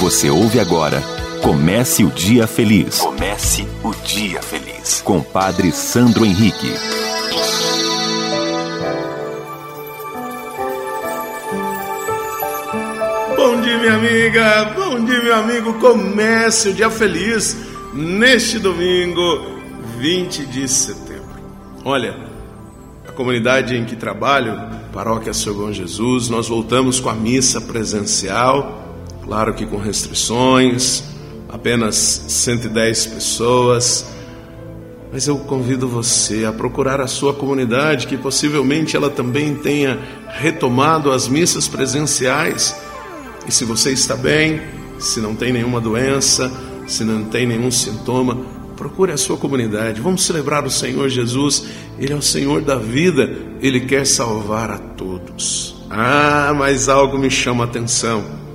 Você ouve agora Comece o Dia Feliz. Comece o Dia Feliz. Com Padre Sandro Henrique. Bom dia, minha amiga. Bom dia, meu amigo. Comece o Dia Feliz neste domingo, 20 de setembro. Olha, a comunidade em que trabalho, Paróquia São Bom Jesus, nós voltamos com a missa presencial Claro que com restrições, apenas 110 pessoas. Mas eu convido você a procurar a sua comunidade, que possivelmente ela também tenha retomado as missas presenciais. E se você está bem, se não tem nenhuma doença, se não tem nenhum sintoma, procure a sua comunidade. Vamos celebrar o Senhor Jesus. Ele é o Senhor da vida, ele quer salvar a todos. Ah, mas algo me chama a atenção.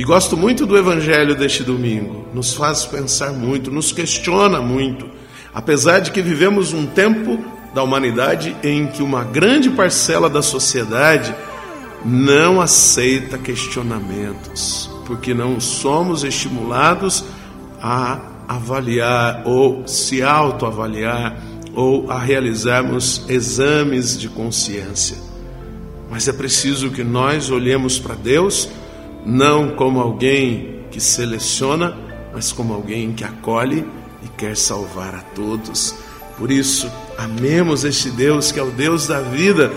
E gosto muito do evangelho deste domingo. Nos faz pensar muito, nos questiona muito. Apesar de que vivemos um tempo da humanidade em que uma grande parcela da sociedade não aceita questionamentos, porque não somos estimulados a avaliar ou se autoavaliar ou a realizarmos exames de consciência. Mas é preciso que nós olhemos para Deus não como alguém que seleciona, mas como alguém que acolhe e quer salvar a todos. Por isso, amemos este Deus que é o Deus da vida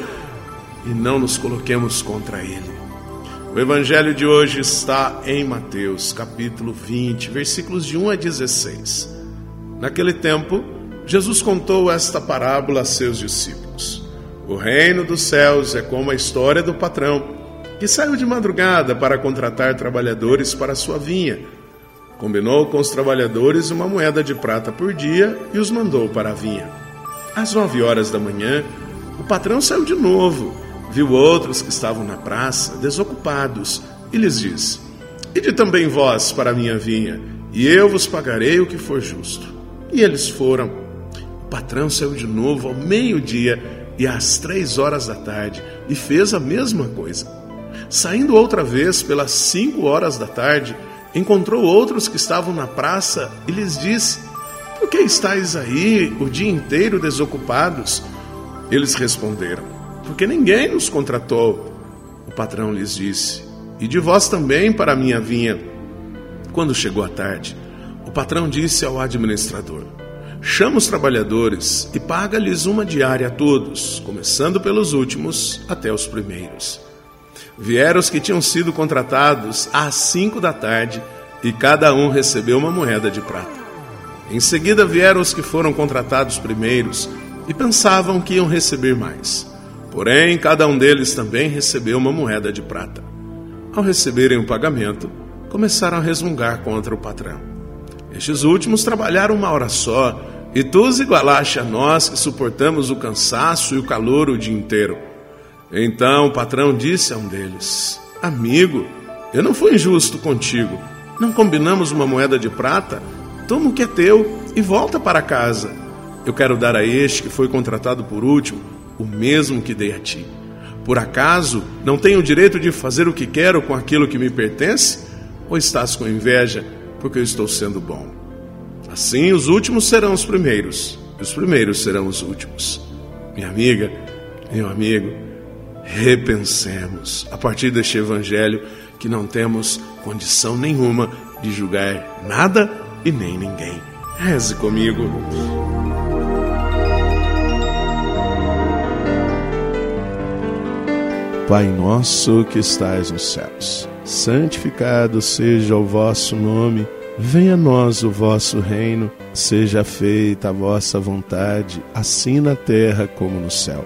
e não nos coloquemos contra ele. O evangelho de hoje está em Mateus, capítulo 20, versículos de 1 a 16. Naquele tempo, Jesus contou esta parábola a seus discípulos: O reino dos céus é como a história do patrão que saiu de madrugada para contratar trabalhadores para sua vinha. Combinou com os trabalhadores uma moeda de prata por dia e os mandou para a vinha. Às nove horas da manhã, o patrão saiu de novo, viu outros que estavam na praça, desocupados, e lhes disse: Ide também vós para a minha vinha, e eu vos pagarei o que for justo. E eles foram. O patrão saiu de novo ao meio-dia e às três horas da tarde e fez a mesma coisa. Saindo outra vez pelas cinco horas da tarde, encontrou outros que estavam na praça e lhes disse: Por que estáis aí o dia inteiro desocupados? Eles responderam: Porque ninguém nos contratou. O patrão lhes disse: E de vós também para a minha vinha. Quando chegou a tarde, o patrão disse ao administrador: Chama os trabalhadores e paga-lhes uma diária a todos, começando pelos últimos até os primeiros. Vieram os que tinham sido contratados às cinco da tarde e cada um recebeu uma moeda de prata. Em seguida vieram os que foram contratados primeiros e pensavam que iam receber mais. Porém, cada um deles também recebeu uma moeda de prata. Ao receberem o pagamento, começaram a resmungar contra o patrão. Estes últimos trabalharam uma hora só, e tu os igualaste a nós que suportamos o cansaço e o calor o dia inteiro. Então o patrão disse a um deles: Amigo, eu não fui injusto contigo. Não combinamos uma moeda de prata? Toma o que é teu e volta para casa. Eu quero dar a este que foi contratado por último o mesmo que dei a ti. Por acaso não tenho o direito de fazer o que quero com aquilo que me pertence? Ou estás com inveja porque eu estou sendo bom? Assim, os últimos serão os primeiros, e os primeiros serão os últimos. Minha amiga, meu amigo, repensemos a partir deste evangelho que não temos condição nenhuma de julgar nada e nem ninguém. Reze comigo. Pai nosso que estais nos céus, santificado seja o vosso nome, venha a nós o vosso reino, seja feita a vossa vontade, assim na terra como no céu.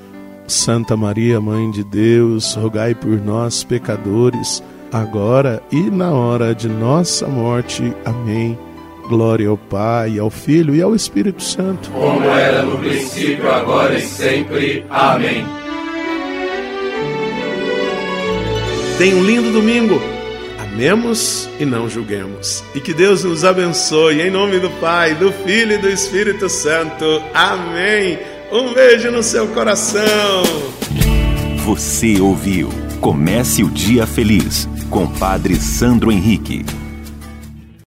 Santa Maria, Mãe de Deus, rogai por nós, pecadores, agora e na hora de nossa morte. Amém. Glória ao Pai, ao Filho e ao Espírito Santo. Como era no princípio, agora e sempre. Amém. Tenha um lindo domingo. Amemos e não julguemos. E que Deus nos abençoe em nome do Pai, do Filho e do Espírito Santo. Amém. Um beijo no seu coração. Você ouviu Comece o Dia Feliz com Padre Sandro Henrique.